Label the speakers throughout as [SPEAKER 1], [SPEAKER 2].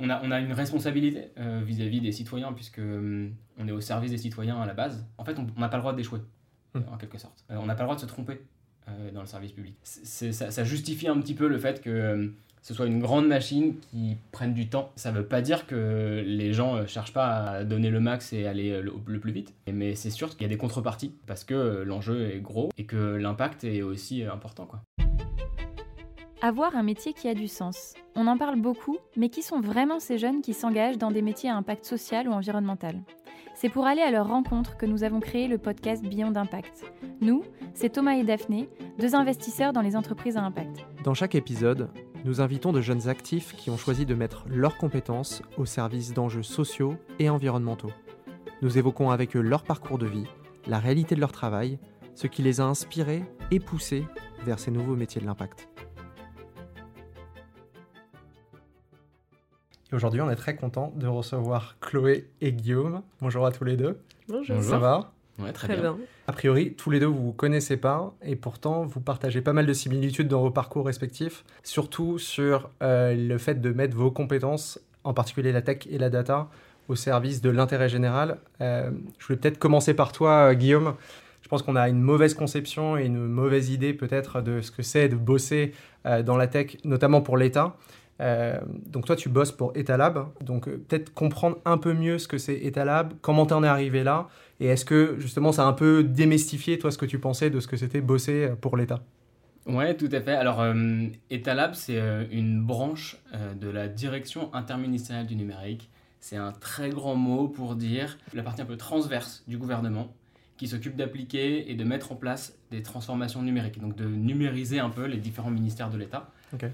[SPEAKER 1] on a, on a une responsabilité euh, vis-à-vis des citoyens, puisque hum, on est au service des citoyens à la base. En fait, on n'a pas le droit d'échouer,
[SPEAKER 2] Hmm.
[SPEAKER 1] en quelque sorte. Euh, on n'a pas le droit de se tromper euh, dans le service public. Ça, ça justifie un petit peu le fait que hum, ce soit une grande machine qui prenne du temps. Ça ne veut pas dire que les gens ne cherchent pas à donner le max et aller le, le plus vite. Mais c'est sûr qu'il y a des contreparties, parce que l'enjeu est gros et que l'impact est aussi important. Quoi.
[SPEAKER 3] Avoir un métier qui a du sens. On en parle beaucoup, mais qui sont vraiment ces jeunes qui s'engagent dans des métiers à impact social ou environnemental? C'est pour aller à leur rencontre que nous avons créé le podcast Beyond Impact. Nous, c'est Thomas et Daphné, deux investisseurs dans les entreprises à impact.
[SPEAKER 2] Dans chaque épisode, nous invitons de jeunes actifs qui ont choisi de mettre leurs compétences au service d'enjeux sociaux et environnementaux. Nous évoquons avec eux leur parcours de vie, la réalité de leur travail, ce qui les a inspirés et poussés vers ces nouveaux métiers de l'impact. Et aujourd'hui, on est très content de recevoir Chloé et Guillaume. Bonjour à tous les deux.
[SPEAKER 4] Bonjour.
[SPEAKER 2] Ça va
[SPEAKER 1] Ouais, très,
[SPEAKER 4] Très
[SPEAKER 1] bien.
[SPEAKER 4] bien.
[SPEAKER 2] A priori, tous les deux, vous vous connaissez pas, et pourtant, vous partagez pas mal de similitudes dans vos parcours respectifs, surtout sur euh, le fait de mettre vos compétences, en particulier la tech et la data, au service de l'intérêt général. Euh, je voulais peut-être commencer par toi, euh, Guillaume. Je pense qu'on a une mauvaise conception et une mauvaise idée peut-être de ce que c'est de bosser euh, dans la tech, notamment pour l'État. Euh, donc toi, tu bosses pour Etalab, donc euh, peut-être comprendre un peu mieux ce que c'est Etalab, comment t'en es arrivé là, et est-ce que justement ça a un peu démystifié toi ce que tu pensais de ce que c'était bosser pour l'État?
[SPEAKER 1] Ouais, tout à fait. Alors, euh, Etalab, c'est euh, une branche euh, de la direction interministérielle du numérique. C'est un très grand mot pour dire la partie un peu transverse du gouvernement qui s'occupe d'appliquer et de mettre en place des transformations numériques, donc de numériser un peu les différents ministères de l'État.
[SPEAKER 2] Ok.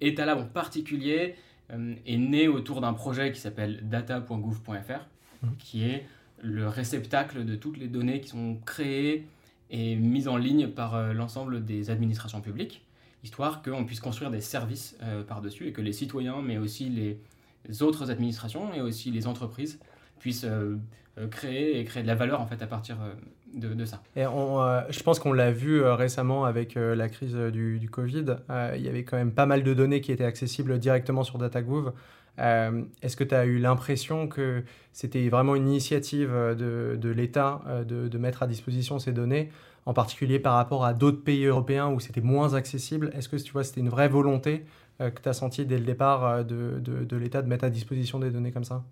[SPEAKER 1] Etalab en particulier euh, est né autour d'un projet qui s'appelle data.gouv.fr,
[SPEAKER 2] Mhm.
[SPEAKER 1] qui est le réceptacle de toutes les données qui sont créées et mises en ligne par euh, l'ensemble des administrations publiques, histoire qu'on puisse construire des services euh, par-dessus et que les citoyens, mais aussi les autres administrations et aussi les entreprises puissent euh, euh, créer et créer de la valeur en fait à partir euh, de, de ça.
[SPEAKER 2] Et on, euh, je pense qu'on l'a vu euh, récemment avec euh, la crise du, du Covid. Il y avait quand même pas mal de données qui étaient accessibles directement sur DataGouv. Est-ce que tu as eu l'impression que c'était vraiment une initiative de, de l'État de, de mettre à disposition ces données, en particulier par rapport à d'autres pays européens où c'était moins accessible? Est-ce que tu vois, c'était une vraie volonté que tu as senti dès le départ de, l'État de mettre à disposition des données comme ça?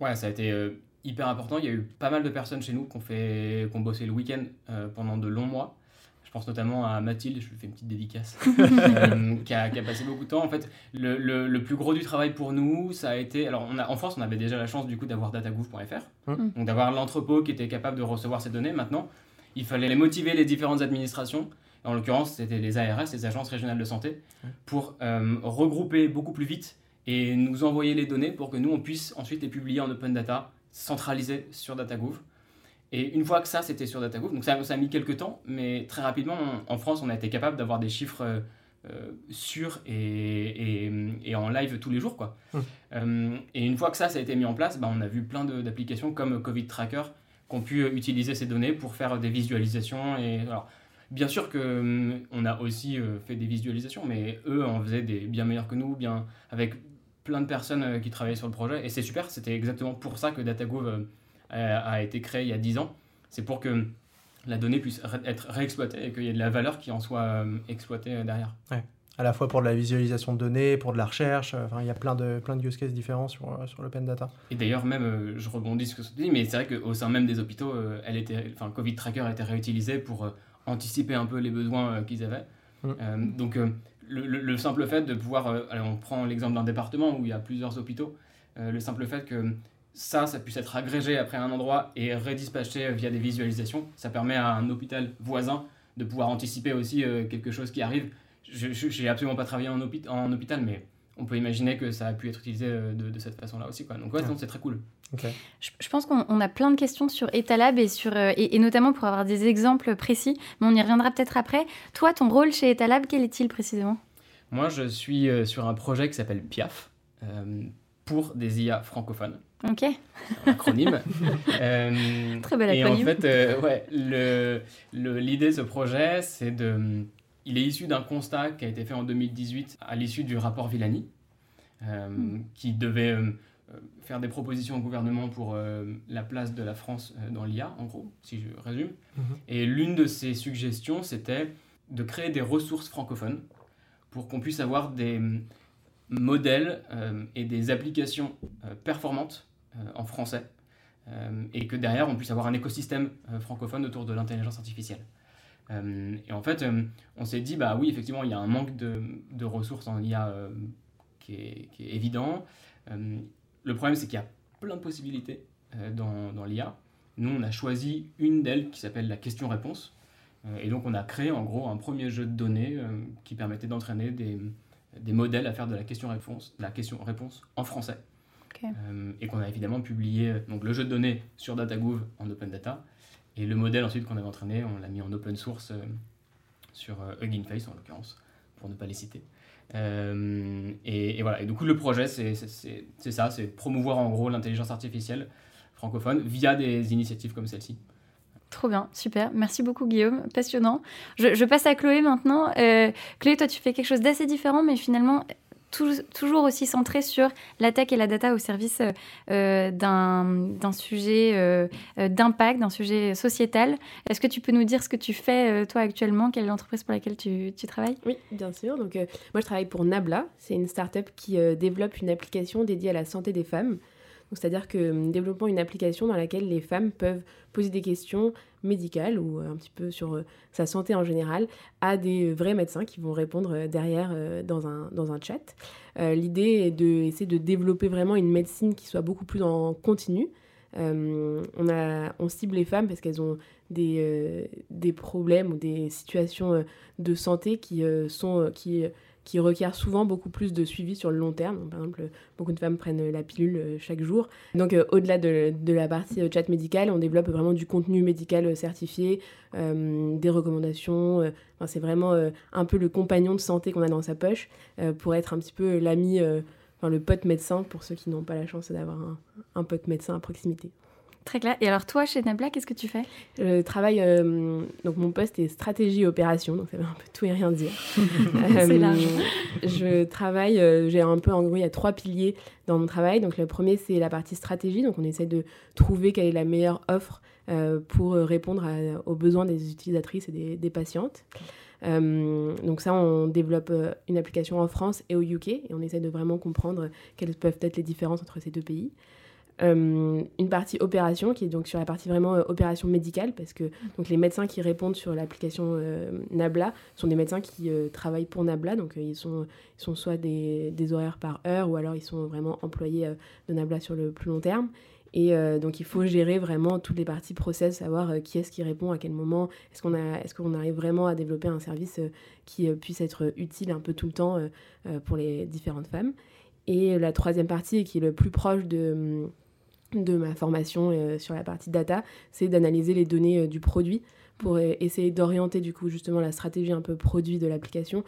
[SPEAKER 1] Ouais, ça a été hyper important. Il y a eu pas mal de personnes chez nous qui ont, fait, qui ont bossé le week-end euh, pendant de longs mois. Je pense notamment à Mathilde, je lui fais une petite dédicace, euh, qui, a, qui a passé beaucoup de temps. En fait, le, le- le plus gros du travail pour nous, ça a été. Alors, on a, en France, on avait déjà la chance du coup d'avoir datagouv.fr,
[SPEAKER 2] Mm.
[SPEAKER 1] donc d'avoir l'entrepôt qui était capable de recevoir ces données. Maintenant, il fallait les motiver, les différentes administrations. En l'occurrence, c'était les ARS, les agences régionales de santé, pour euh, regrouper beaucoup plus vite et nous envoyer les données pour que nous, on puisse ensuite les publier en open data, centralisées sur DataGouv. Et une fois que ça, c'était sur DataGouv, donc ça, ça a mis quelques temps, mais très rapidement, on- en France, on a été capable d'avoir des chiffres euh, euh, sûrs et, et, et en live tous les jours. Quoi.
[SPEAKER 2] Mm.
[SPEAKER 1] Euh, et une fois que ça, ça a été mis en place, bah, on a vu plein d'applications comme Covid Tracker qui ont pu utiliser ces données pour faire des visualisations. Et, alors, bien sûr qu'on on a aussi fait des visualisations, mais eux en faisaient des bien meilleurs que nous, bien, avec plein de personnes euh, qui travaillaient sur le projet. Et c'est super, c'était exactement pour ça que DataGouv euh, a, été créé il y a 10 ans. C'est pour que la donnée puisse être réexploitée et qu'il y ait de la valeur qui en soit euh, exploitée derrière.
[SPEAKER 2] à la fois pour de la visualisation de données, pour de la recherche. Enfin, il y a plein de, plein de use cases différents sur, sur l'open data.
[SPEAKER 1] Et d'ailleurs, même, je rebondis sur ce que tu dis, mais c'est vrai qu'au sein même des hôpitaux, elle était, enfin, Covid Tracker a été réutilisé pour anticiper un peu les besoins qu'ils avaient.
[SPEAKER 2] Mm.
[SPEAKER 1] Euh, donc, le, le- le simple fait de pouvoir, euh, allez, on prend l'exemple d'un département où il y a plusieurs hôpitaux, euh, le simple fait que ça, ça puisse être agrégé après un endroit et redispatché via des visualisations, ça permet à un hôpital voisin de pouvoir anticiper aussi euh, quelque chose qui arrive. Je n'ai absolument pas travaillé en, hôpi- en hôpital, mais on peut imaginer que ça a pu être utilisé de, de cette façon-là aussi. Quoi. Donc ouais,
[SPEAKER 2] Ouais.
[SPEAKER 1] c'est très cool.
[SPEAKER 3] Je, je pense qu'on on a plein de questions sur Etalab et, sur, euh, et, et notamment pour avoir des exemples précis, mais on y reviendra peut-être après. Toi, ton rôle chez Etalab, quel est-il précisément?
[SPEAKER 1] Moi, je suis euh, sur un projet qui s'appelle PIAF, euh, pour des IA francophones,
[SPEAKER 3] Ok,
[SPEAKER 1] un acronyme. Euh,
[SPEAKER 3] Très bel
[SPEAKER 1] Et en
[SPEAKER 3] acronyme.
[SPEAKER 1] fait, euh, ouais, le- le- l'idée de ce projet, c'est de... Il est issu d'un constat qui a été fait en 2018 à l'issue du rapport Villani, hmm. qui devait faire des propositions au gouvernement pour la place de la France dans l'IA, en gros, si je résume. Mhm. Et l'une de ses suggestions, c'était de créer des ressources francophones pour qu'on puisse avoir des modèles et des applications performantes en français et que derrière on puisse avoir un écosystème francophone autour de l'intelligence artificielle. Euh, et en fait, euh, on s'est dit, bah oui, effectivement, il y a un manque de, de ressources en IA euh, qui est, qui, est, évident. Le problème, c'est qu'il y a plein de possibilités dans, dans l'IA. Nous, on a choisi une d'elles qui s'appelle la question-réponse. et donc, on a créé en gros un premier jeu de données qui permettait d'entraîner des, des, modèles à faire de la question-réponse la question -réponse en français. et qu'on a évidemment publié donc, le jeu de données sur DataGouv en open data et le modèle ensuite qu'on avait entraîné, on l'a mis en open source euh, sur euh, Hugging Face en l'occurrence, pour ne pas les citer. Euh, et, voilà, et du coup le projet c'est ça, c'est promouvoir en gros l'intelligence artificielle francophone via des initiatives comme celle-ci.
[SPEAKER 3] Trop bien, super. Merci beaucoup Guillaume, passionnant. Je, passe à Chloé maintenant. Chloé, toi tu fais quelque chose d'assez différent, mais finalement toujours aussi centré sur la tech et la data au service euh, euh, d'un sujet euh, d'impact, d'un sujet sociétal. Est-ce que tu peux nous dire ce que tu fais toi actuellement? Quelle est l'entreprise pour laquelle tu, travailles?
[SPEAKER 4] Oui, bien sûr. Donc, moi, je travaille pour Nabla. C'est une start-up qui développe une application dédiée à la santé des femmes. C'est-à-dire que nous développons une application dans laquelle les femmes peuvent poser des questions médicale ou euh, un petit peu sur euh, sa santé en général à des vrais médecins qui vont répondre euh, derrière dans, un, dans un chat. L'idée est d'essayer de, de développer vraiment une médecine qui soit beaucoup plus en continu. on, a, on cible les femmes parce qu'elles ont des, des problèmes ou des situations de santé qui, sont, qui qui requiert souvent beaucoup plus de suivi sur le long terme. par exemple, beaucoup de femmes prennent la pilule euh, chaque jour. Donc, euh, au-delà de, la partie euh, chat médical, on développe vraiment du contenu médical certifié, des recommandations. Enfin, c'est vraiment un peu le compagnon de santé qu'on a dans sa poche pour être un petit peu l'ami, enfin, le pote médecin pour ceux qui n'ont pas la chance d'avoir un, un pote médecin à proximité.
[SPEAKER 3] Très clair. Et alors toi, chez Nabla, qu'est-ce que tu fais?
[SPEAKER 4] Je travaille, euh, donc mon poste est stratégie et opération, donc ça veut un peu tout et rien dire.
[SPEAKER 3] C'est large.
[SPEAKER 4] Euh, je travaille, euh, j'ai un peu, en gros, il y a trois piliers dans mon travail. Donc le premier, c'est la partie stratégie, donc on essaie de trouver quelle est la meilleure offre pour répondre aux besoins des utilisatrices et des, des patientes. donc ça, on développe une application en France et au UK et on essaie de vraiment comprendre quelles peuvent être les différences entre ces deux pays. Euh, une partie opération qui est donc sur la partie vraiment euh, opération médicale parce que donc les médecins qui répondent sur l'application euh, Nabla sont des médecins qui travaillent pour Nabla. Donc ils sont ils sont soit des, des, horaires par heure ou alors ils sont vraiment employés de Nabla sur le plus long terme. Et donc il faut gérer vraiment toutes les parties process savoir qui est-ce qui répond à quel moment. Est-ce qu'on est-ce qu'on arrive vraiment à développer un service qui puisse être utile un peu tout le temps pour les différentes femmes. Et la troisième partie qui est le plus proche de de ma formation euh, sur la partie data, c'est d'analyser les données euh, du produit pour euh, essayer d'orienter du coup justement la stratégie un peu produit de l'application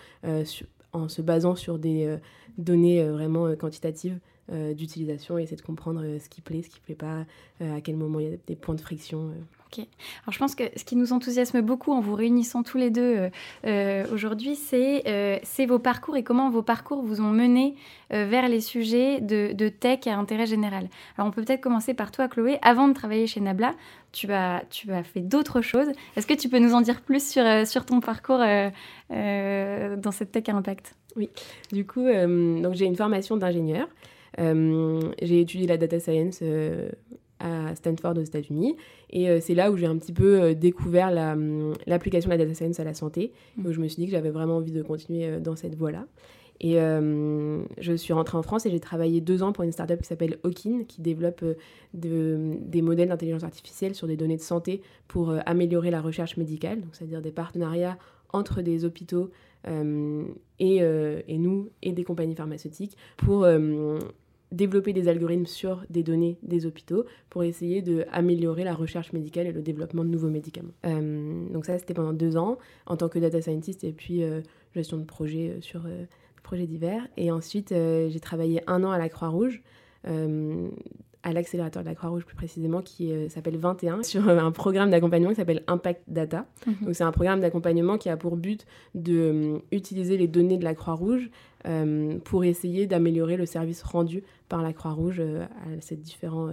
[SPEAKER 4] en se basant sur des données vraiment quantitatives d'utilisation et essayer de comprendre ce qui plaît, ce qui plaît pas, à quel moment il y a des points de friction.
[SPEAKER 3] Ok. Alors je pense que ce qui nous enthousiasme beaucoup en vous réunissant tous les deux euh, euh, aujourd'hui, euh, c'est vos parcours et comment vos parcours vous ont mené vers les sujets de, tech à intérêt général. Alors on peut peut-être commencer par toi, Chloé. Avant de travailler chez Nabla, tu as, fait d'autres choses. Est-ce que tu peux nous en dire plus sur, sur ton parcours dans cette tech à impact?
[SPEAKER 4] Oui. Du coup, donc j'ai une formation d'ingénieur. j'ai étudié la data science à Stanford aux États-Unis. Et euh, c'est là où j'ai un petit peu euh, découvert hum, l'application de la data science à la santé, mmh. où je me suis dit que j'avais vraiment envie de continuer euh, dans cette voie-là. Et je suis rentrée en France et j'ai travaillé deux ans pour une startup qui s'appelle Okin, qui développe de, des modèles d'intelligence artificielle sur des données de santé pour améliorer la recherche médicale, c'est-à-dire des partenariats entre des hôpitaux et, et, nous et des compagnies pharmaceutiques pour développer des algorithmes sur des données des hôpitaux pour essayer d'améliorer la recherche médicale et le développement de nouveaux médicaments. Euh, donc ça, c'était pendant deux ans en tant que data scientist et puis euh, gestion de euh, sur projets divers. Et ensuite, j'ai travaillé un an à la Croix-Rouge à l'accélérateur de la Croix-Rouge plus précisément, qui s'appelle 21, sur un programme d'accompagnement qui s'appelle Impact Data. Mhm. Donc c'est un programme d'accompagnement qui a pour but d'utiliser les données de la Croix-Rouge pour essayer d'améliorer le service rendu par la Croix-Rouge à ces différents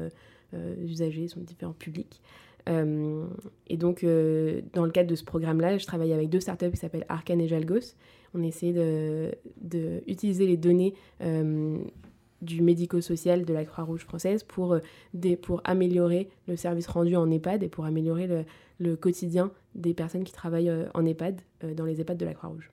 [SPEAKER 4] usagers, son différents publics. Euh, et donc, euh, dans le cadre de ce programme-là, je travaille avec deux startups qui s'appellent Arcan et Jalgos. On essaie d'utiliser de, les données euh, du médico-social de la Croix-Rouge française pour, des, pour améliorer le service rendu en EHPAD et pour améliorer le, le quotidien des personnes qui travaillent en EHPAD, dans les EHPAD de la Croix-Rouge.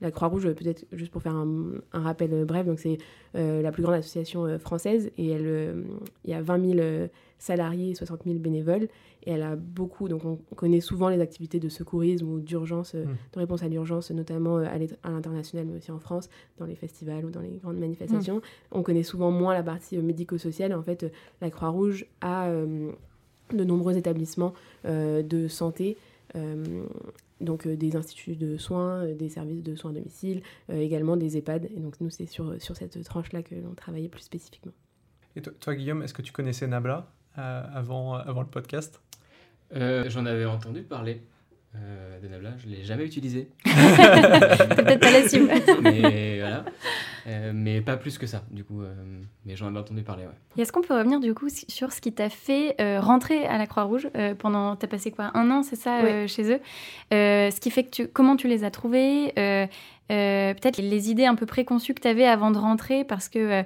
[SPEAKER 4] La Croix-Rouge, peut-être juste pour faire un, un rappel bref, donc c'est la plus grande association française et elle, il y a 20 000 salariés, 60 000 bénévoles. Et elle a beaucoup, donc on connaît souvent les activités de secourisme ou d'urgence, euh, mm. de réponse à l'urgence, notamment euh, à l'international, mais aussi en France, dans les festivals ou dans les grandes manifestations. Mm. On connaît souvent moins la partie euh, médico-sociale. En fait, la Croix-Rouge a de nombreux établissements de santé. Donc des instituts de soins, des services de soins à domicile, également des EHPAD. Et donc nous, c'est sur, sur cette tranche-là que l'on travaillait plus spécifiquement.
[SPEAKER 2] Et toi, Guillaume, est-ce que tu connaissais Nabla avant, avant le podcast?
[SPEAKER 1] Euh, J'en avais entendu parler euh, de Nabla, je ne l'ai jamais utilisé.
[SPEAKER 3] peut-être pas la cible.
[SPEAKER 1] mais voilà. Euh, mais pas plus que ça, du coup. Euh, mais j'en avais entendu parler, ouais.
[SPEAKER 3] Est-ce qu'on peut revenir, du coup, sur ce qui t'a fait rentrer à la Croix-Rouge pendant... T'as passé quoi Un an, c'est ça, chez eux? Ce qui fait que tu... Comment tu les as trouvés Peut-être les idées un peu préconçues que tu avais avant de rentrer, parce que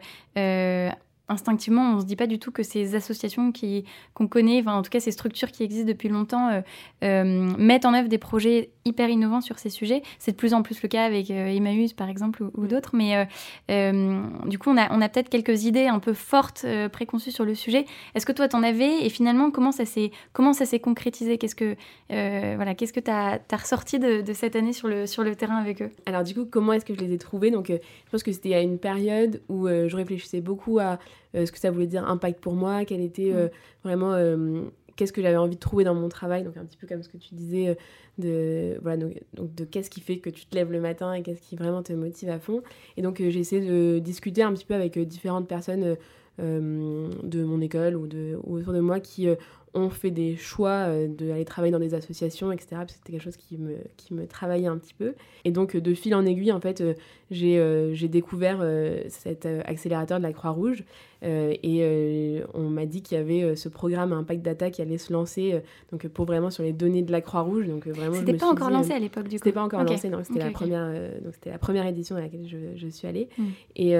[SPEAKER 3] instinctivement, on ne se dit pas du tout que ces associations qui, qu'on connaît, enfin, en tout cas ces structures qui existent depuis longtemps, euh, euh, mettent en œuvre des projets hyper innovants sur ces sujets. C'est de plus en plus le cas avec euh, Emmaüs, par exemple, ou, d'autres. Mais du coup, on a, on a peut-être quelques idées un peu fortes, préconçues sur le sujet. Est-ce que toi, tu en avais? Et finalement, comment ça s'est, comment ça s'est concrétisé? Qu'est-ce que voilà, qu'est-ce que tu as, ressorti de, de, cette année sur le, sur le terrain avec eux?
[SPEAKER 4] Alors du coup, comment est-ce que je les ai trouvés? Donc, je pense que c'était à une période où je réfléchissais beaucoup à euh, ce que ça voulait dire impact pour moi, quel était euh, mm. vraiment euh, qu'est-ce que j'avais envie de trouver dans mon travail, donc un petit peu comme ce que tu disais, de, voilà, donc, de qu'est-ce qui fait que tu te lèves le matin et qu'est-ce qui vraiment te motive à fond. Et donc j'ai essayé de discuter un petit peu avec différentes personnes de mon école ou, de, ou autour de moi qui ont fait des choix euh, d'aller travailler dans des associations, etc. C'était quelque chose qui me, qui me travaillait un petit peu. Et donc, de fil en aiguille, en fait, euh, j'ai euh, j'ai découvert cet accélérateur de la Croix-Rouge. et on m'a dit qu'il y avait ce programme Impact Data qui allait se lancer donc, pour vraiment sur les données de la Croix-Rouge. Donc, vraiment,
[SPEAKER 3] c'était pas encore lancé à l'époque, du coup
[SPEAKER 4] C'était pas encore lancé, non. C'était la, première, donc c'était la première édition à laquelle je, je suis allée. Hmm. Et,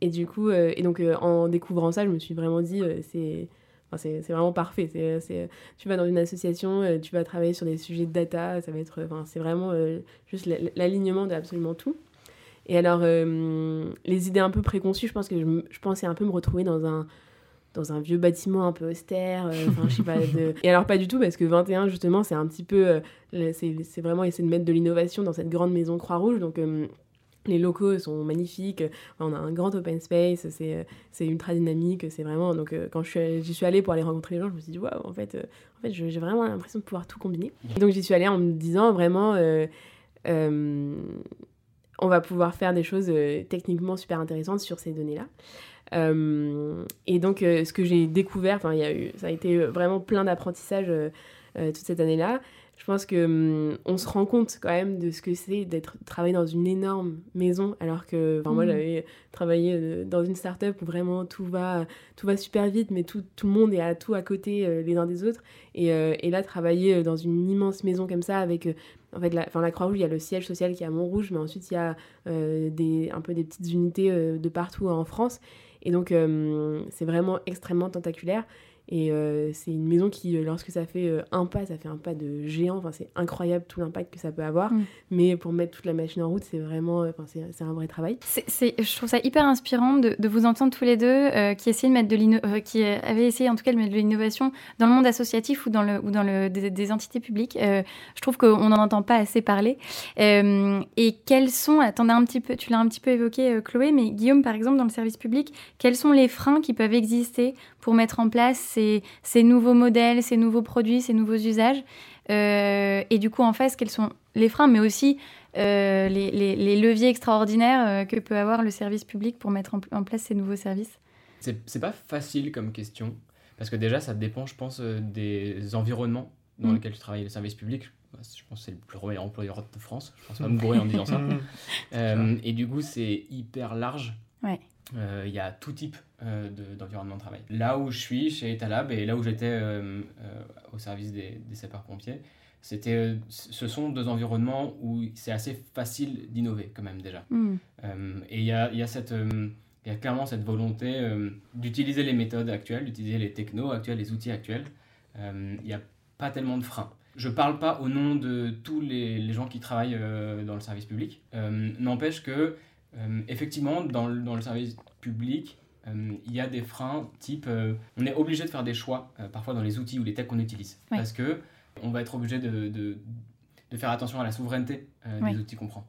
[SPEAKER 4] et du coup, et donc, en découvrant ça, je me suis vraiment dit, c'est c'est vraiment parfait. C'est, tu vas dans une association, euh, tu vas travailler sur des sujets de data, ça va être, enfin, c'est vraiment euh, juste l'alignement de absolument tout. Et alors, euh, les idées un peu préconçues, je pense que je, je, pensais un peu me retrouver dans un, dans un vieux bâtiment un peu austère. Enfin, je sais pas. De... Et alors, pas du tout, parce que 21, justement, c'est un petit peu. c'est vraiment essayer de mettre de l'innovation dans cette grande maison Croix-Rouge. Donc, les locaux sont magnifiques, on a un grand open space, c'est ultra dynamique, c'est vraiment... Donc euh, quand j'y suis allée pour aller rencontrer les gens, je me suis dit, waouh, en fait, euh, en fait j'ai vraiment l'impression de pouvoir tout combiner. donc j'y suis allée en me disant vraiment, euh, on va pouvoir faire des choses techniquement super intéressantes sur ces données-là. et donc ce que j'ai découvert, y a eu, ça a été vraiment plein d'apprentissage toute cette année-là je pense que hum, on se rend compte quand même de ce que c'est d'être travailler dans une énorme maison alors que moi mmh. j'avais travaillé euh, dans une start-up où vraiment tout va tout va super vite mais tout, tout le monde est à tout à côté euh, les uns des autres. Et, euh, et, là travailler dans une immense maison comme ça avec en fait la, enfin, la Croix-Rouge il y a le siège social qui est à Montrouge mais ensuite il y a des un peu des petites unités de partout en France. Et donc c'est vraiment extrêmement tentaculaire et euh, c'est une maison qui, euh, lorsque ça fait euh, un pas, ça fait un pas de géant. Enfin, c'est incroyable tout l'impact que ça peut avoir. Mm. Mais pour mettre toute la machine en route, c'est vraiment, enfin, c'est un vrai travail.
[SPEAKER 3] C'est, je trouve ça hyper inspirant de, de vous entendre tous les deux qui essayaient de mettre de qui avaient essayé en tout cas de mettre de l'innovation dans le monde associatif ou dans le ou dans le des, entités publiques. je trouve qu'on n'en entend pas assez parler. et quels sont, attendez un petit peu, tu l'as un petit peu évoqué, Chloé, mais Guillaume, par exemple, dans le service public, quels sont les freins qui peuvent exister pour mettre en place ces, ces nouveaux modèles, ces nouveaux produits, ces nouveaux usages. Euh, et du coup, en face, quels sont les freins, mais aussi euh, les, les, leviers extraordinaires euh, que peut avoir le service public pour mettre en, place ces nouveaux services?
[SPEAKER 1] C'est pas facile comme question, parce que déjà, ça dépend, je pense, des environnements dans
[SPEAKER 3] Mm.
[SPEAKER 1] lesquels tu travailles. Le service public, bah, je pense que c'est le plus meilleur employeur de France. Je pense pas me bourrer en disant ça. Euh, et du coup, c'est hyper large.
[SPEAKER 3] Ouais.
[SPEAKER 1] Euh, Il y a tout type euh, de- d'environnement de, travail. Là où je suis, chez Etalab, et là où j'étais euh, au service des, des sapeurs-pompiers, c'était, ce sont deux environnements où c'est assez facile d'innover quand même déjà.
[SPEAKER 3] Hmm.
[SPEAKER 1] Et il y a, y, a cette, il y a clairement cette volonté d'utiliser les méthodes actuelles, d'utiliser les technos actuels, les outils actuels. Il n'y a pas tellement de freins. Je parle pas au nom de tous les, les gens qui travaillent dans le service public. N'empêche que, euh, effectivement, dans le, dans le service public, euh, il y a des freins type euh, on est obligé de faire des choix parfois dans les outils ou les techs qu'on utilise parce que on va être obligé de, de, de faire attention à la souveraineté des outils qu'on prend.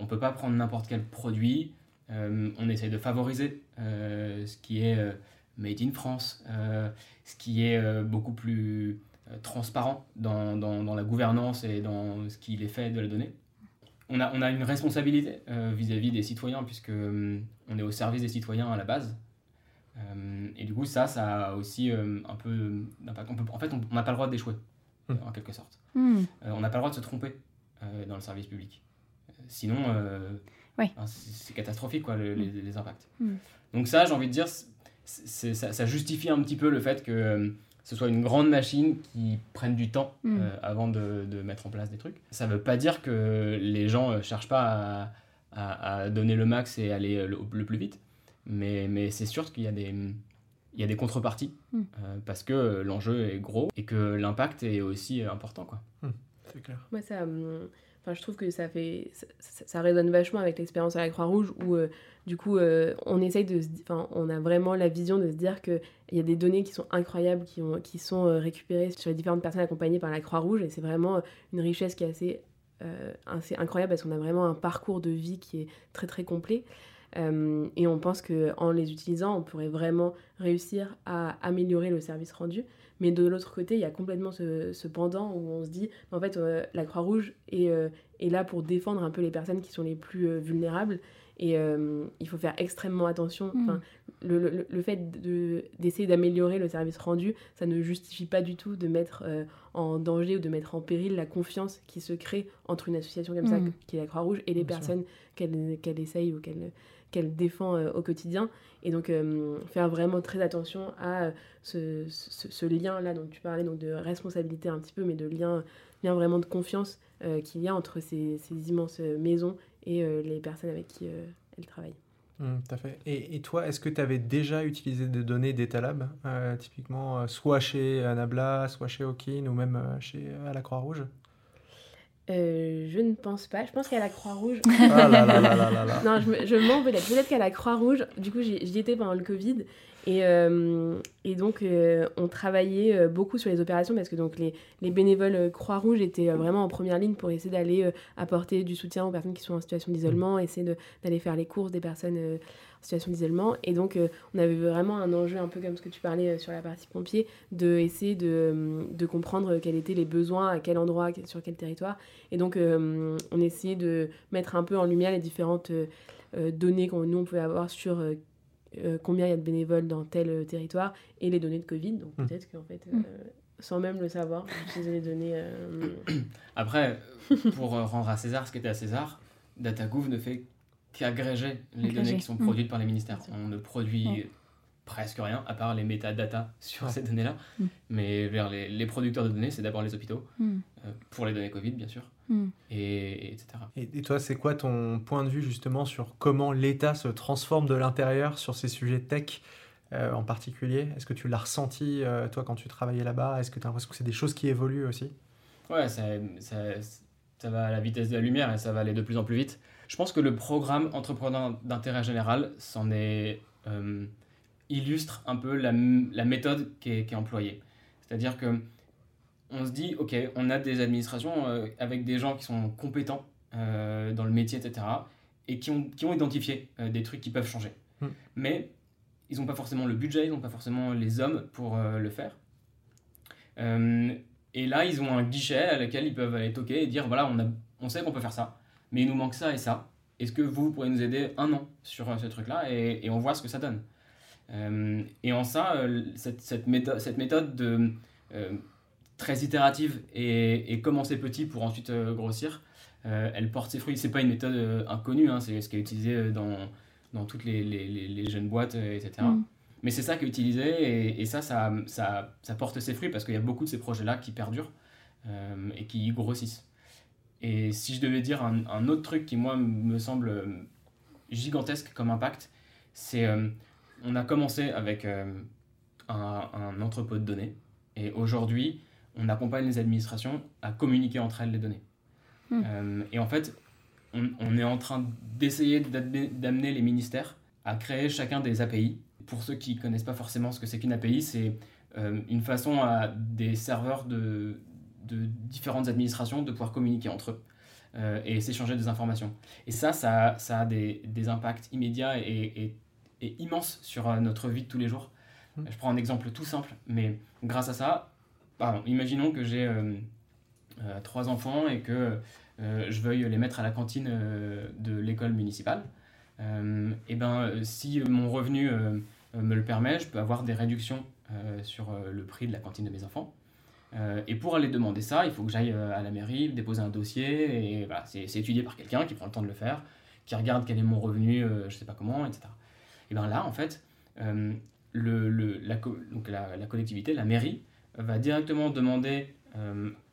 [SPEAKER 1] On peut pas prendre n'importe quel produit. On essaye de favoriser ce qui est made in France, ce qui est beaucoup plus transparent dans, dans, dans la gouvernance et dans ce qu'il est fait de la donnée. On a, on a une responsabilité euh, vis-à-vis des citoyens puisque euh, on est au service des citoyens à la base. Euh, et du coup, ça, ça a aussi euh, un peu d'impact. On peut- En fait, on n'a pas le droit d'échouer,
[SPEAKER 2] Hmm.
[SPEAKER 1] en quelque sorte.
[SPEAKER 3] Hmm.
[SPEAKER 1] Euh, on n'a pas le droit de se tromper euh, dans le service public. Sinon, euh, c'est catastrophique, quoi, le- les, les impacts. Donc ça, j'ai envie de dire, ça, ça justifie un petit peu le fait que euh, ce soit une grande machine qui prenne du temps
[SPEAKER 3] Mm.
[SPEAKER 1] euh, avant de, de mettre en place des trucs. Ça ne veut pas dire que les gens ne cherchent pas à, à- à donner le max et aller euh, le, le plus vite, mais, mais c'est sûr qu'il y a des... Il y a des contreparties
[SPEAKER 3] Mm.
[SPEAKER 1] euh, parce que euh, l'enjeu est gros et que l'impact est aussi euh, important. Quoi.
[SPEAKER 2] C'est clair.
[SPEAKER 4] Moi, ça, hum, enfin, je trouve que ça fait, ça, résonne vachement avec l'expérience à la Croix-Rouge où, euh, du coup, euh, on essaye de, enfin, on a vraiment la vision de se dire que il y a des données qui sont incroyables, qui, ont, qui sont euh, récupérées sur les différentes personnes accompagnées par la Croix-Rouge, et c'est vraiment une richesse qui est assez incroyable parce qu'on a vraiment un parcours de vie qui est très très complet. Euh, et on pense qu'en les utilisant, on pourrait vraiment réussir à améliorer le service rendu. Mais de l'autre côté, il y a complètement ce, pendant où on se dit, en fait, euh, la Croix-Rouge est, euh, est là pour défendre un peu les personnes qui sont les plus vulnérables. Et euh, il faut faire extrêmement attention.
[SPEAKER 3] Mm.
[SPEAKER 4] Enfin, le, le, le fait de- d'essayer d'améliorer le service rendu, ça ne justifie pas du tout de mettre euh, en danger ou de mettre en péril la confiance qui se crée entre une association comme ça,
[SPEAKER 3] Mm.
[SPEAKER 4] qui est la Croix-Rouge, et les
[SPEAKER 2] Bien
[SPEAKER 4] personnes qu'elle qu'elle essaye ou qu'elle qu'elle défend euh, au quotidien. Et donc, euh, faire vraiment très attention à euh, ce, ce, ce lien-là dont tu parlais, donc de responsabilité un petit peu, mais de lien, lien vraiment de confiance euh, qu'il y a entre ces, ces immenses maisons et euh, les personnes avec qui euh, elles travaillent.
[SPEAKER 2] Hum, tout à fait. Et, et toi, est-ce que tu avais déjà utilisé des données d'Etalab, euh, typiquement soit chez Anabla, soit chez Okin ou même chez à la Croix-Rouge?
[SPEAKER 4] Euh, je ne pense pas. Je pense qu'à la Croix-Rouge.
[SPEAKER 2] Ah là là là là là là.
[SPEAKER 4] non, je, je mens peut-être. Peut-être qu'à la Croix-Rouge, du coup, j'y étais pendant le Covid. Et, euh, et donc, euh, on travaillait euh, beaucoup sur les opérations parce que donc, les, les bénévoles Croix-Rouge étaient vraiment en première ligne pour essayer d'aller apporter du soutien aux personnes qui sont en situation d'isolement, essayer de- d'aller faire les courses des personnes en situation d'isolement. Et donc, on avait vraiment un enjeu un peu comme ce que tu parlais sur la partie pompier, de essayer de, de comprendre quels étaient les besoins, à quel endroit, sur quel territoire. Et donc, on essayait de mettre un peu en lumière les différentes données qu'on nous on pouvait avoir sur euh, euh, combien il y a de bénévoles dans tel euh, territoire et les données de Covid. Donc
[SPEAKER 2] Mm.
[SPEAKER 4] peut-être qu'en fait, euh,
[SPEAKER 3] Mm.
[SPEAKER 4] sans même le savoir, j'utilisais les données. euh,
[SPEAKER 1] Après, pour euh, rendre à César ce qui était à César, DataGouv ne fait qu'agréger les
[SPEAKER 3] Agréger.
[SPEAKER 1] données qui sont
[SPEAKER 3] Mm.
[SPEAKER 1] produites par les ministères. On ne produit
[SPEAKER 3] Ouais.
[SPEAKER 1] Presque rien, à part les métadatas sur
[SPEAKER 2] Ouais.
[SPEAKER 1] ces données-là.
[SPEAKER 3] Mm.
[SPEAKER 1] Mais vers les, les producteurs de données, c'est d'abord les hôpitaux,
[SPEAKER 3] Hmm.
[SPEAKER 1] euh, pour les données Covid, bien sûr,
[SPEAKER 3] Hmm.
[SPEAKER 1] et, et etc.
[SPEAKER 2] Et, et toi, c'est quoi ton point de vue justement sur comment l'État se transforme de l'intérieur sur ces sujets tech euh, en particulier? Est-ce que tu l'as ressenti, euh, toi, quand tu travaillais là-bas? Est-ce que tu as l'impression que c'est des choses qui évoluent aussi?
[SPEAKER 1] Ouais, ça, ça, ça va à la vitesse de la lumière et ça va aller de plus en plus vite. Je pense que le programme entrepreneur d'intérêt général s'en est euh, illustre un peu la, méthode qui est, qui est employée. C'est-à-dire que on se dit, ok, on a des administrations euh, avec des gens qui sont compétents euh, dans le métier, etc., et qui ont, qui ont identifié euh, des trucs qui peuvent changer.
[SPEAKER 2] Hmm.
[SPEAKER 1] Mais ils n'ont pas forcément le budget, ils n'ont pas forcément les hommes pour le faire. Et là, ils ont un guichet à lequel ils peuvent aller toquer et dire voilà, on, a, on sait qu'on peut faire ça, mais il nous manque ça et ça. Est-ce que vous pourriez nous aider un an sur ce truc-là et, et on voit ce que ça donne et en ça, cette, cette, méthode, cette méthode de, très itérative et, commencer petit pour ensuite grossir, elle porte ses fruits. C'est pas une méthode inconnue, hein, c'est ce qui est utilisé dans, dans toutes les, les, les jeunes boîtes, etc. Mm. Mais c'est ça qui est utilisé et, et ça, ça, ça, ça, porte ses fruits parce qu'il y a beaucoup de ces projets-là qui perdurent et qui grossissent. Et si je devais dire un, autre truc qui, moi, me semble euh, gigantesque comme impact, c'est euh, on a commencé avec euh, un, entrepôt de données et aujourd'hui, on accompagne les administrations à communiquer entre elles les données. Hmm. et en fait, on, on est en train d'essayer d'amener les ministères à créer chacun des API. Pour ceux qui ne connaissent pas forcément ce que c'est qu'une API, c'est une façon à des serveurs de, de différentes administrations de pouvoir communiquer entre eux euh, et s'échanger des informations. Et ça, ça, ça a des, des impacts immédiats et, et, immenses sur euh, notre vie de tous les jours. Mmh. Je prends un exemple tout simple, mais grâce à ça, pardon, imaginons que j'ai euh, trois enfants et que je veuille les mettre à la cantine de l'école municipale. et ben, si mon revenu me le permet, je peux avoir des réductions sur le prix de la cantine de mes enfants. Euh, et pour aller demander ça, il faut que j'aille euh, à la mairie, déposer un dossier, et voilà, c'est étudié par quelqu'un qui prend le temps de le faire, qui regarde quel est mon revenu, euh, je sais pas comment, etc. Et bien là, en fait, le, le, la, donc la, la, collectivité, la mairie, va directement demander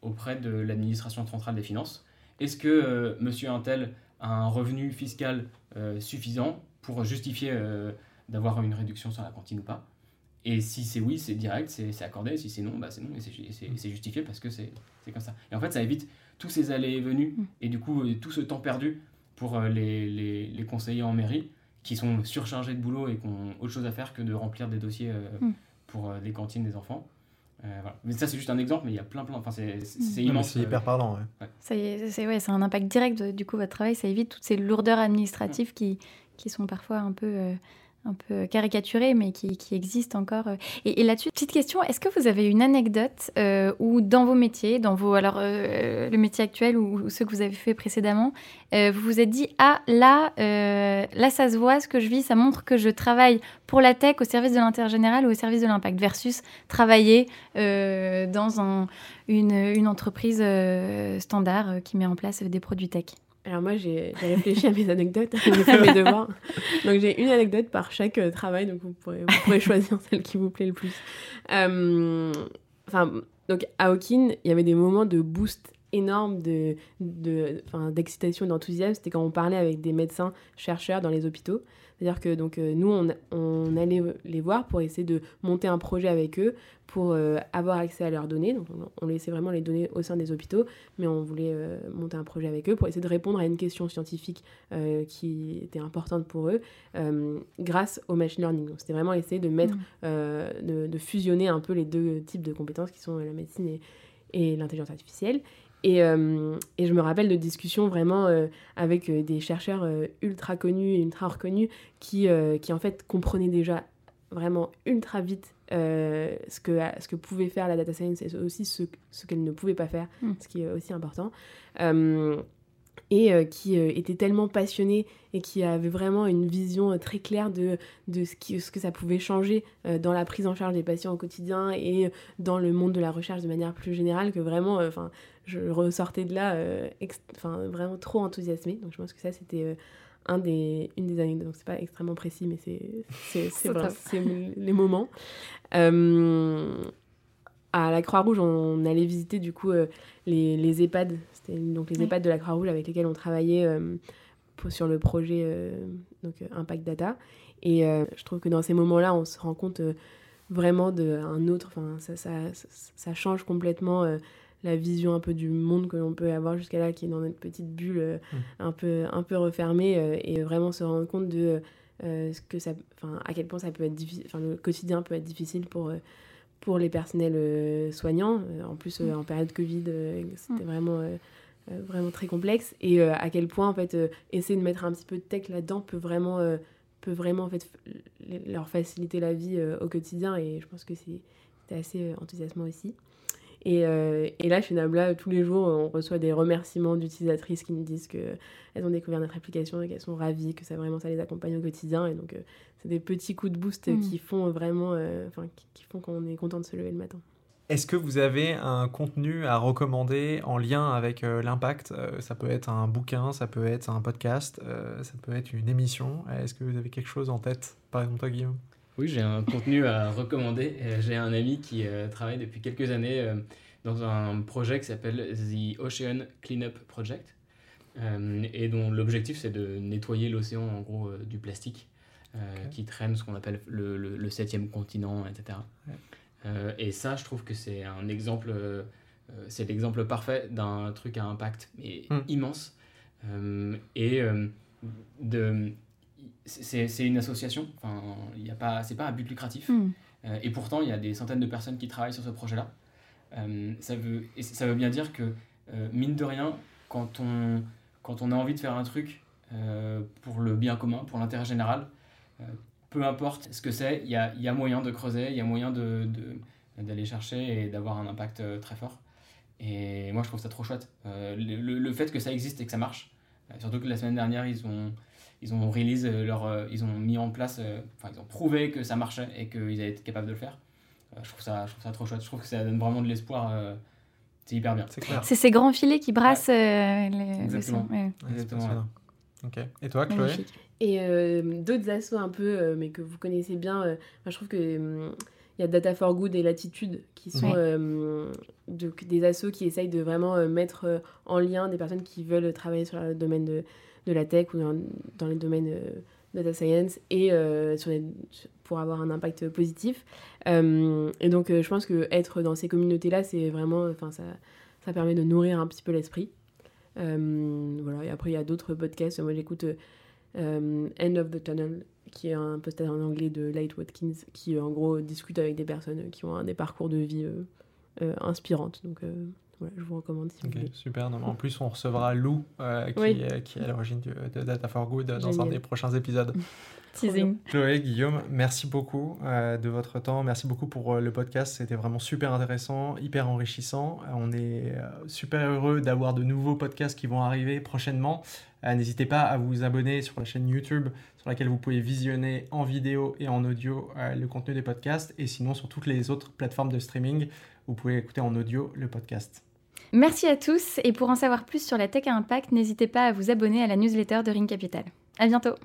[SPEAKER 1] auprès de l'administration centrale des finances, est-ce que monsieur Intel a un revenu fiscal suffisant pour justifier d'avoir une réduction sur la cantine ou pas? Et si c'est oui, c'est direct, c'est accordé. Si c'est non, bah c'est non. Et c'est justifié parce que c'est comme ça. Et en fait, ça évite tous ces allées et venues mm. et du coup, euh, tout ce temps perdu pour euh, les, les, les, conseillers en mairie qui sont surchargés de boulot et qui ont autre chose à faire que de remplir des dossiers euh, mm. pour les cantines des enfants. voilà. Mais ça, c'est juste un exemple, mais il y a plein, plein. Enfin, c'est mm.
[SPEAKER 2] immense. C'est hyper parlant. Ouais.
[SPEAKER 3] C'est ouais, un impact direct, du coup, votre travail. Ça évite toutes ces lourdeurs administratives qui, qui sont parfois un peu un peu caricaturé, mais qui, existe encore. Et, là-dessus, petite question, est-ce que vous avez une anecdote euh, où dans vos métiers, dans vos, alors euh, le métier actuel ou, ceux que vous avez fait précédemment, euh, vous vous êtes dit, ah là, là ça se voit, ce que je vis, ça montre que je travaille pour la tech au service de l'intérêt général ou au service de l'impact, versus travailler dans un, une, une, entreprise standard qui met en place des produits tech
[SPEAKER 4] alors moi, j'ai réfléchi à mes anecdotes, mes devoirs. Donc j'ai une anecdote par chaque euh, travail, donc vous pourrez, vous pourrez choisir celle qui vous plaît le plus. Euh, enfin, donc à Hawking, il y avait des moments de boost énorme de, d'excitation de, et d'enthousiasme. C'était quand on parlait avec des médecins chercheurs dans les hôpitaux. C'est-à-dire que donc, euh, nous, on, on, allait les voir pour essayer de monter un projet avec eux, pour euh, avoir accès à leurs données. Donc on, laissait vraiment les données au sein des hôpitaux, mais on voulait euh, monter un projet avec eux pour essayer de répondre à une question scientifique qui était importante pour eux grâce au machine learning. Donc c'était vraiment essayer de mettre, de, de, fusionner un peu les deux types de compétences qui sont la médecine et, et l'intelligence artificielle. Et, euh, et, je me rappelle de discussions vraiment euh, avec euh, des chercheurs ultra connus et ultra reconnus qui, qui en fait comprenaient déjà vraiment ultra vite ce, que, ce que pouvait faire la data science et aussi ce, ce qu'elle ne pouvait pas faire, hmm. ce qui est aussi important et euh, qui euh, était tellement passionné et qui avait vraiment une vision euh, très claire de, de ce, qui, ce que ça pouvait changer dans la prise en charge des patients au quotidien et dans le monde de la recherche de manière plus générale que vraiment enfin je ressortais de là vraiment trop enthousiasmée. Donc je pense que ça c'était un des, une des anecdotes. Donc c'est pas extrêmement précis mais c'est c'est les moments à la Croix-Rouge, on allait visiter du coup les, les EHPAD donc les EHPAD de la Croix-Rouge avec lesquels on travaillait euh, sur le projet euh, donc, euh, Impact Data. Et je trouve que dans ces moments-là, on se rend compte vraiment d'un autre. Enfin, ça, ça, ça, change complètement la vision un peu du monde que l'on peut avoir jusqu'à là, qui est dans notre petite bulle mmh. un, peu, un peu refermée, et vraiment se rendre compte de ce que ça, à quel point ça peut être difficile, le quotidien peut être difficile pour pour les personnels soignants. En plus, mmh. en période Covid, c'était mmh. vraiment euh, vraiment très complexe et euh, à quel point en fait euh, essayer de mettre un petit peu de tech là-dedans peut vraiment peut vraiment en fait leur faciliter la vie au quotidien et je pense que c'est assez enthousiasmant aussi Et, et, là, chez Nabla, tous les jours, on reçoit des remerciements d'utilisatrices qui nous disent qu'elles ont découvert notre application et qu'elles sont ravies, que ça vraiment ça les accompagne au quotidien. Et donc, c'est des petits coups de boost mm. qui font vraiment, enfin, qui, qui, font qu'on est content de se lever le matin.
[SPEAKER 2] Est-ce que vous avez un contenu à recommander en lien avec euh, l'impact? Euh, Ça peut être un bouquin, ça peut être un podcast, euh, ça peut être une émission. Est-ce que vous avez quelque chose en tête? Par exemple, toi, Guillaume?
[SPEAKER 1] Oui, j'ai un contenu à recommander. J'ai un ami qui travaille depuis quelques années dans un projet qui s'appelle The Ocean Cleanup Project et dont l'objectif c'est de nettoyer l'océan en gros du plastique qui traîne ce qu'on appelle le, le, septième continent, etc. Euh, et ça, je trouve que c'est un exemple, euh, c'est l'exemple parfait d'un truc à impact mais hmm. immense. Euh, et de, c'est une association, enfin, y a pas, c'est pas un but lucratif. Hmm. et pourtant, il y a des centaines de personnes qui travaillent sur ce projet-là. ça, veut, et ça veut bien dire que, mine de rien, quand on, quand on a envie de faire un truc pour le bien commun, pour l'intérêt général, peu importe ce que c'est, il y a, y a, moyen de creuser, il y a moyen d'aller de, d'aller chercher et d'avoir un impact euh, très fort. Et moi, je trouve ça trop chouette. Euh, le, le, fait que ça existe et que ça marche, euh, surtout que la semaine dernière, ils ont, ils ont release leur, ils ont mis en place, enfin, ils ont prouvé que ça marchait et qu'ils avaient été capables de le faire. je, trouve ça, je trouve ça trop chouette. Je trouve que ça donne vraiment de l'espoir. c'est hyper bien.
[SPEAKER 3] C'est ces grands filets qui brassent les,
[SPEAKER 1] Exactement.
[SPEAKER 2] Exactement. Ok. Et toi, Chloé
[SPEAKER 4] Et euh, d'autres assos un peu, euh, mais que vous connaissez bien, euh, je trouve que hum, il y a Data for Good et Latitude qui sont de, des assos qui essayent de vraiment mettre en lien des personnes qui veulent travailler sur le domaine de, de la tech ou dans, les domaines data science et sur pour avoir un impact positif. et donc, je pense que être dans ces communautés-là, c'est vraiment, enfin, ça, ça permet de nourrir un petit peu l'esprit. Euh, voilà, et après, il y a d'autres podcasts. Moi, j'écoute euh, End of the Tunnel, qui est un podcast en anglais de Light Watkins, qui en gros discute avec des personnes qui ont des parcours de vie euh, inspirantes. Donc, voilà, je vous recommande si vous voulez.
[SPEAKER 2] Super. en plus, on recevra Lou, qui, qui, est à l'origine de Data for Good, dans un des prochains épisodes.
[SPEAKER 3] Teasing.
[SPEAKER 2] Chloé, Guillaume, merci beaucoup euh, de votre temps. Merci beaucoup pour euh, le podcast. C'était vraiment super intéressant, hyper enrichissant. On est euh, super heureux d'avoir de nouveaux podcasts qui vont arriver prochainement. N'hésitez pas à vous abonner sur la chaîne YouTube sur laquelle vous pouvez visionner en vidéo et en audio le contenu des podcasts. Et sinon, sur toutes les autres plateformes de streaming, vous pouvez écouter en audio le podcast.
[SPEAKER 3] Merci à tous. Et pour en savoir plus sur la tech à impact, n'hésitez pas à vous abonner à la newsletter de Ring Capital. À bientôt.